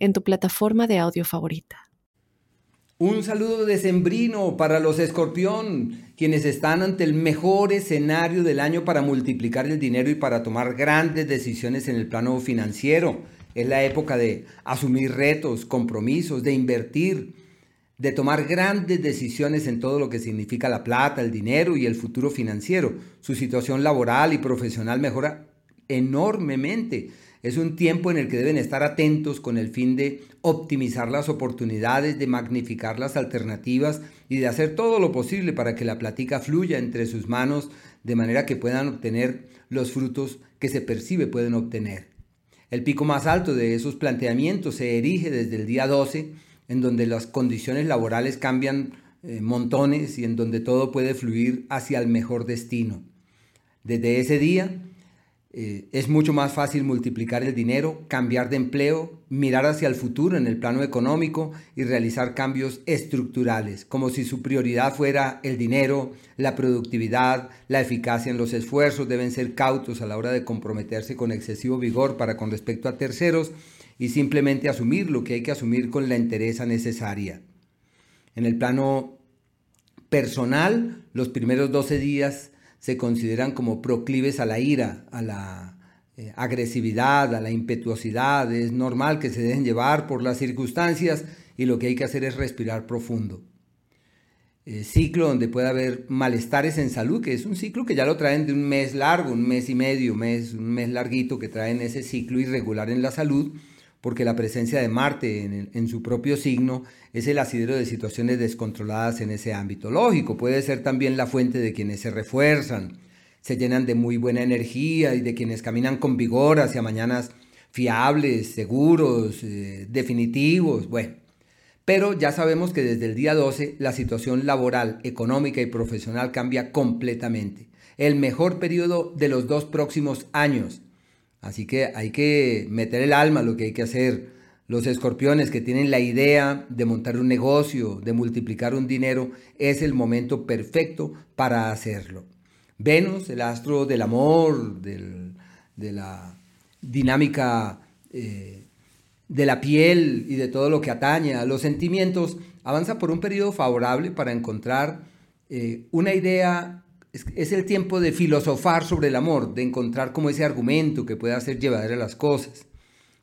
en tu plataforma de audio favorita. Un saludo decembrino para los escorpión, quienes están ante el mejor escenario del año para multiplicar el dinero y para tomar grandes decisiones en el plano financiero. Es la época de asumir retos, compromisos, de invertir, de tomar grandes decisiones en todo lo que significa la plata, el dinero y el futuro financiero. Su situación laboral y profesional mejora enormemente es un tiempo en el que deben estar atentos con el fin de optimizar las oportunidades, de magnificar las alternativas y de hacer todo lo posible para que la plática fluya entre sus manos de manera que puedan obtener los frutos que se percibe pueden obtener. El pico más alto de esos planteamientos se erige desde el día 12, en donde las condiciones laborales cambian eh, montones y en donde todo puede fluir hacia el mejor destino. Desde ese día, eh, es mucho más fácil multiplicar el dinero, cambiar de empleo, mirar hacia el futuro en el plano económico y realizar cambios estructurales, como si su prioridad fuera el dinero, la productividad, la eficacia en los esfuerzos. Deben ser cautos a la hora de comprometerse con excesivo vigor para con respecto a terceros y simplemente asumir lo que hay que asumir con la entereza necesaria. En el plano personal, los primeros 12 días se consideran como proclives a la ira, a la eh, agresividad, a la impetuosidad. Es normal que se dejen llevar por las circunstancias y lo que hay que hacer es respirar profundo. Eh, ciclo donde puede haber malestares en salud, que es un ciclo que ya lo traen de un mes largo, un mes y medio, mes, un mes larguito que traen ese ciclo irregular en la salud porque la presencia de Marte en, su propio signo es el asidero de situaciones descontroladas en ese ámbito. Lógico, puede ser también la fuente de quienes se refuerzan, se llenan de muy buena energía y de quienes caminan con vigor hacia mañanas fiables, seguros, eh, definitivos, bueno. Pero ya sabemos que desde el día 12 la situación laboral, económica y profesional cambia completamente. El mejor periodo de los dos próximos años Así que hay que meter el alma lo que hay que hacer. Los escorpiones que tienen la idea de montar un negocio, de multiplicar un dinero, es el momento perfecto para hacerlo. Venus, el astro del amor, de la dinámica eh, de la piel y de todo lo que atañe a los sentimientos, avanza por un periodo favorable para encontrar eh, una idea es, el tiempo de filosofar sobre el amor, de encontrar como ese argumento que pueda hacer llevadera las cosas.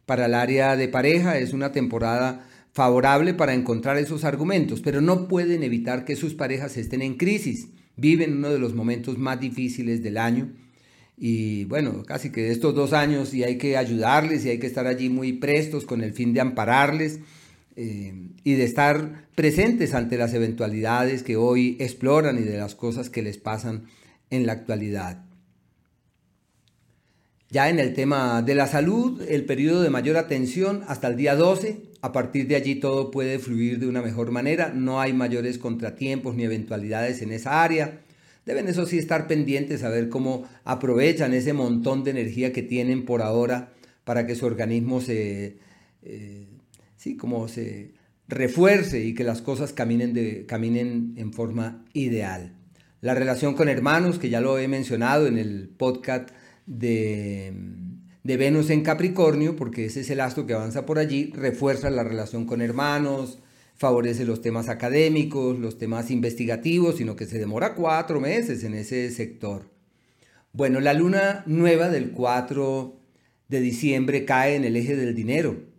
Para el área de pareja es una temporada favorable para encontrar esos argumentos, pero no pueden evitar que sus parejas estén en crisis. Viven uno de los momentos más difíciles del año y bueno, casi que estos dos años y hay que ayudarles y hay que estar allí muy prestos con el fin de ampararles eh, y de estar presentes ante las eventualidades que hoy exploran y de las cosas que les pasan en la actualidad. Ya en el tema de la salud, el periodo de mayor atención hasta el día 12, a partir de allí todo puede fluir de una mejor manera, no hay mayores contratiempos ni eventualidades en esa área. Deben eso sí estar pendientes a ver cómo aprovechan ese montón de energía que tienen por ahora para que su organismo se, eh, ¿sí? como se refuerce y que las cosas caminen, caminen en forma ideal. La relación con hermanos, que ya lo he mencionado en el podcast de, de Venus en Capricornio, porque ese es el astro que avanza por allí, refuerza la relación con hermanos, favorece los temas académicos, los temas investigativos, sino que se demora cuatro meses en ese sector. Bueno, la luna nueva del 4 de diciembre cae en el eje del dinero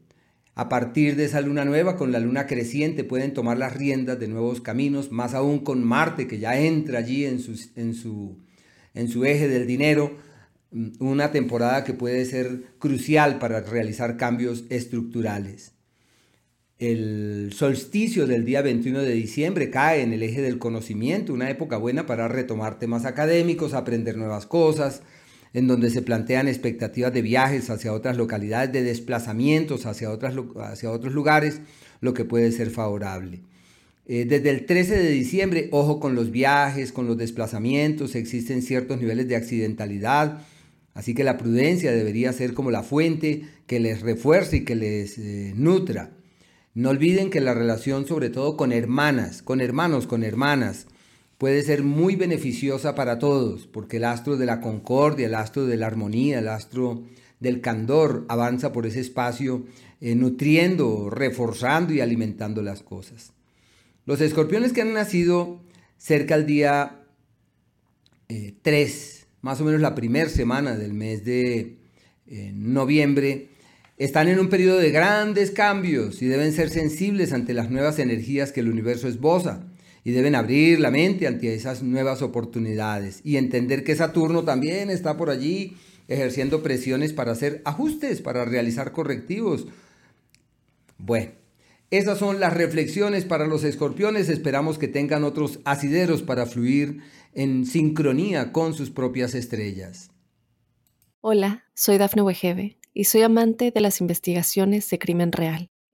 a partir de esa luna nueva, con la luna creciente, pueden tomar las riendas de nuevos caminos, más aún con Marte, que ya entra allí en su, en su, eje del dinero, mm, una temporada que puede ser crucial para realizar cambios estructurales. El solsticio del día 21 de diciembre cae en el eje del conocimiento, una época buena para retomar temas académicos, aprender nuevas cosas, en donde se plantean expectativas de viajes hacia otras localidades, de desplazamientos hacia, otros lugares, lo que puede ser favorable. Eh, desde el 13 de diciembre, ojo con los viajes, con los desplazamientos, existen ciertos niveles de accidentalidad, así que la prudencia debería ser como la fuente que les refuerce y que les eh, nutra. No olviden que la relación, sobre todo con hermanas, con hermanos, con hermanas, puede ser muy beneficiosa para todos, porque el astro de la concordia, el astro de la armonía, el astro del candor avanza por ese espacio, eh, nutriendo, reforzando y alimentando las cosas. Los escorpiones que han nacido cerca al día 3, eh, más o menos la primera semana del mes de eh, noviembre, están en un periodo de grandes cambios y deben ser sensibles ante las nuevas energías que el universo esboza y deben abrir la mente ante esas nuevas oportunidades y entender que Saturno también está por allí ejerciendo presiones para hacer ajustes, para realizar correctivos. Bueno, esas son las reflexiones para los escorpiones. Esperamos que tengan otros asideros para fluir en sincronía con sus propias estrellas. Hola, soy Dafne Wegebe y soy amante de las investigaciones de crimen real.